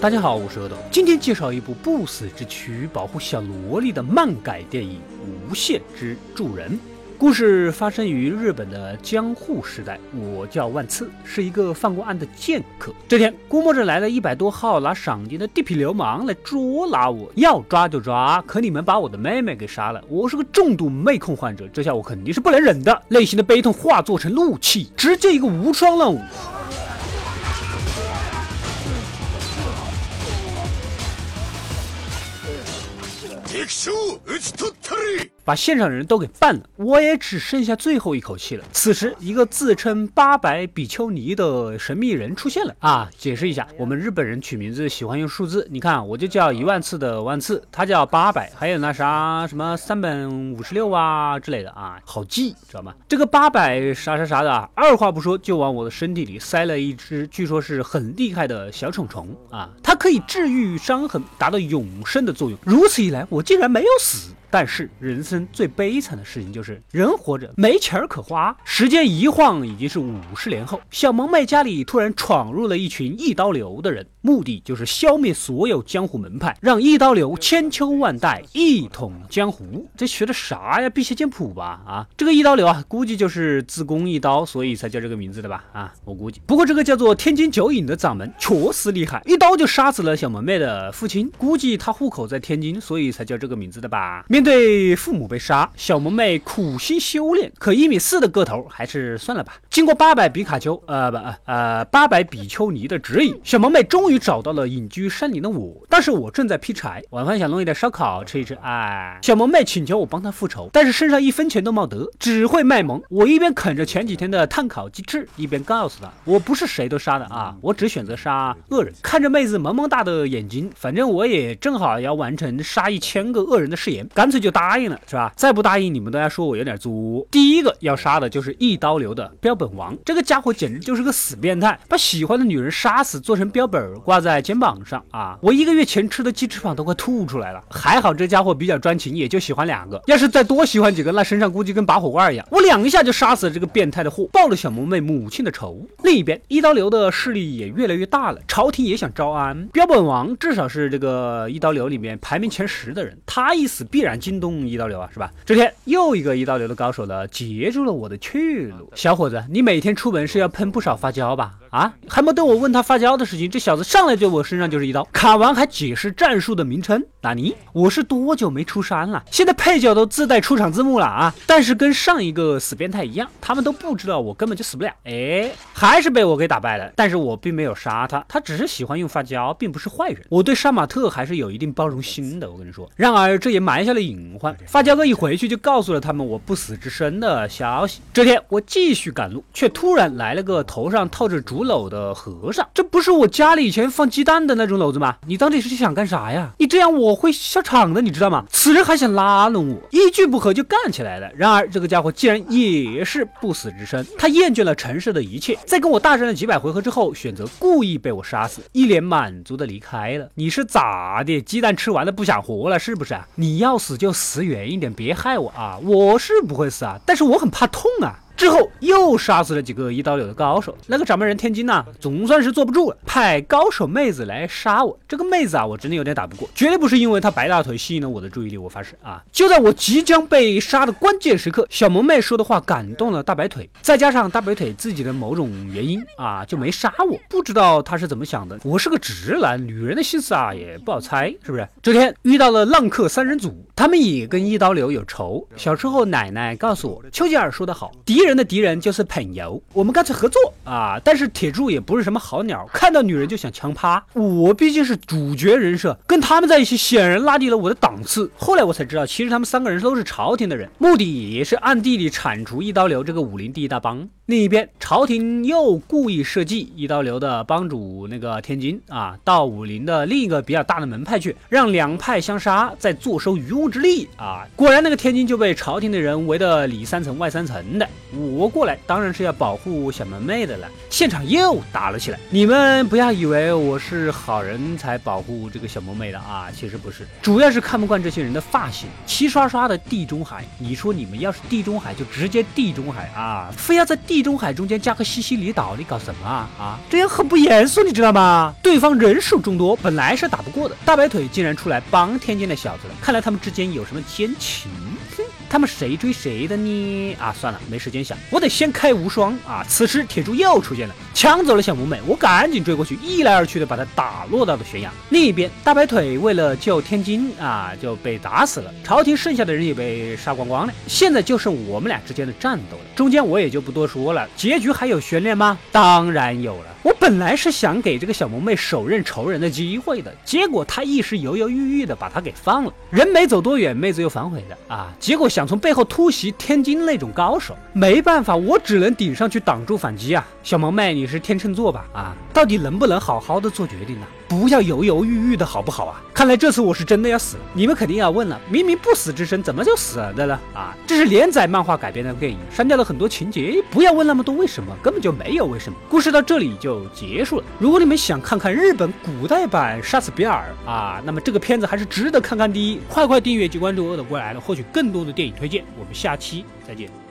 大家好，我是阿斗，今天介绍一部不死之躯保护小萝莉的漫改电影《无限之助人》。故事发生于日本的江户时代，我叫万次，是一个犯过案的剑客。这天，估摸着来了一百多号拿赏金的地痞流氓来捉拿我，要抓就抓。可你们把我的妹妹给杀了，我是个重度妹控患者，这下我肯定是不能忍的，内心的悲痛化作成怒气，直接一个无双乱舞。把现场人都给办了，我也只剩下最后一口气了。此时，一个自称八百比丘尼的神秘人出现了啊！解释一下，我们日本人取名字喜欢用数字，你看我就叫一万次的万次，他叫八百，还有那啥什么三本五十六啊之类的啊，好记，知道吗？这个八百啥啥啥的，二话不说就往我的身体里塞了一只，据说是很厉害的小虫虫啊，它可以治愈伤痕，达到永生的作用。如此一来，我竟然没有死。但是人生最悲惨的事情就是人活着没钱儿可花。时间一晃已经是五十年后，小萌妹家里突然闯入了一群一刀流的人，目的就是消灭所有江湖门派，让一刀流千秋万代一统江湖。这学的啥呀？辟邪剑谱吧？啊，这个一刀流啊，估计就是自宫一刀，所以才叫这个名字的吧？啊，我估计。不过这个叫做天津九影的掌门确实厉害，一刀就杀死了小萌妹的父亲，估计他户口在天津，所以才叫这个名字的吧？面对父母被杀，小萌妹苦心修炼，可一米四的个头还是算了吧。经过八百比卡丘，呃不呃八百比丘尼的指引，小萌妹终于找到了隐居山林的我。但是我正在劈柴，晚饭想弄一点烧烤吃一吃。哎，小萌妹请求我帮她复仇，但是身上一分钱都没得，只会卖萌。我一边啃着前几天的碳烤鸡翅，一边告诉她，我不是谁都杀的啊，我只选择杀恶人。看着妹子萌萌哒的眼睛，反正我也正好要完成杀一千个恶人的誓言，干。干脆就答应了，是吧？再不答应，你们都要说我有点作。第一个要杀的就是一刀流的标本王，这个家伙简直就是个死变态，把喜欢的女人杀死，做成标本挂在肩膀上啊！我一个月前吃的鸡翅膀都快吐出来了。还好这家伙比较专情，也就喜欢两个。要是再多喜欢几个，那身上估计跟拔火罐一样。我两下就杀死了这个变态的货，报了小萌妹母亲的仇。另一边，一刀流的势力也越来越大了，朝廷也想招安标本王，至少是这个一刀流里面排名前十的人，他一死必然。惊动一刀流啊，是吧？这天又一个一刀流的高手呢，截住了我的去路。小伙子，你每天出门是要喷不少发胶吧？啊，还没等我问他发胶的事情，这小子上来就我身上就是一刀，砍完还解释战术的名称。纳尼？我是多久没出山了？现在配角都自带出场字幕了啊！但是跟上一个死变态一样，他们都不知道我根本就死不了。哎，还是被我给打败了。但是我并没有杀他，他只是喜欢用发胶，并不是坏人。我对杀马特还是有一定包容心的。我跟你说，然而这也埋下了。隐患，发胶哥一回去就告诉了他们我不死之身的消息。这天我继续赶路，却突然来了个头上套着竹篓的和尚。这不是我家里以前放鸡蛋的那种篓子吗？你到底是想干啥呀？你这样我会下场的，你知道吗？此人还想拉拢我，一句不合就干起来了。然而这个家伙竟然也是不死之身，他厌倦了尘世的一切，在跟我大战了几百回合之后，选择故意被我杀死，一脸满足的离开了。你是咋的？鸡蛋吃完了不想活了是不是？你要死？就死远一点，别害我啊！我是不会死啊，但是我很怕痛啊。之后又杀死了几个一刀流的高手，那个掌门人天津呐，总算是坐不住了，派高手妹子来杀我。这个妹子啊，我真的有点打不过，绝对不是因为她白大腿吸引了我的注意力，我发誓啊！就在我即将被杀的关键时刻，小萌妹说的话感动了大白腿，再加上大白腿自己的某种原因啊，就没杀我。不知道他是怎么想的，我是个直男，女人的心思啊也不好猜，是不是？这天遇到了浪客三人组，他们也跟一刀流有仇。小时候奶奶告诉我，丘吉尔说的好，敌人。人的敌人就是朋友，我们干脆合作啊！但是铁柱也不是什么好鸟，看到女人就想强趴。我毕竟是主角人设，跟他们在一起显然拉低了我的档次。后来我才知道，其实他们三个人都是朝廷的人，目的也是暗地里铲除一刀流这个武林第一大帮。另一边，朝廷又故意设计一刀流的帮主那个天津啊，到武林的另一个比较大的门派去，让两派相杀，再坐收渔翁之利啊！果然，那个天津就被朝廷的人围得里三层外三层的。我过来当然是要保护小门妹的了，现场又打了起来。你们不要以为我是好人才保护这个小萌妹的啊，其实不是，主要是看不惯这些人的发型，齐刷刷的地中海。你说你们要是地中海，就直接地中海啊，非要在地中海中间加个西西里岛，你搞什么啊？啊，这样很不严肃，你知道吗？对方人数众多，本来是打不过的，大白腿竟然出来帮天津的小子了，看来他们之间有什么奸情。他们谁追谁的呢？啊，算了，没时间想，我得先开无双啊！此时铁柱又出现了，抢走了小萌妹，我赶紧追过去，一来二去的把她打落到了悬崖。另一边，大白腿为了救天津啊，就被打死了，朝廷剩下的人也被杀光光了。现在就剩我们俩之间的战斗了，中间我也就不多说了。结局还有悬念吗？当然有了。我本来是想给这个小萌妹手刃仇人的机会的，结果她一时犹犹豫豫的把她给放了。人没走多远，妹子又反悔了啊！结果想从背后突袭天津那种高手，没办法，我只能顶上去挡住反击啊！小萌妹，你是天秤座吧？啊，到底能不能好好的做决定呢？不要犹犹豫豫的好不好啊？看来这次我是真的要死了。你们肯定要问了，明明不死之身怎么就死了的呢？啊，这是连载漫画改编的电影，删掉了很多情节。不要问那么多为什么，根本就没有为什么。故事到这里就结束了。如果你们想看看日本古代版杀死比尔啊，那么这个片子还是值得看看的。快快订阅及关注饿的过来了，获取更多的电影推荐。我们下期再见。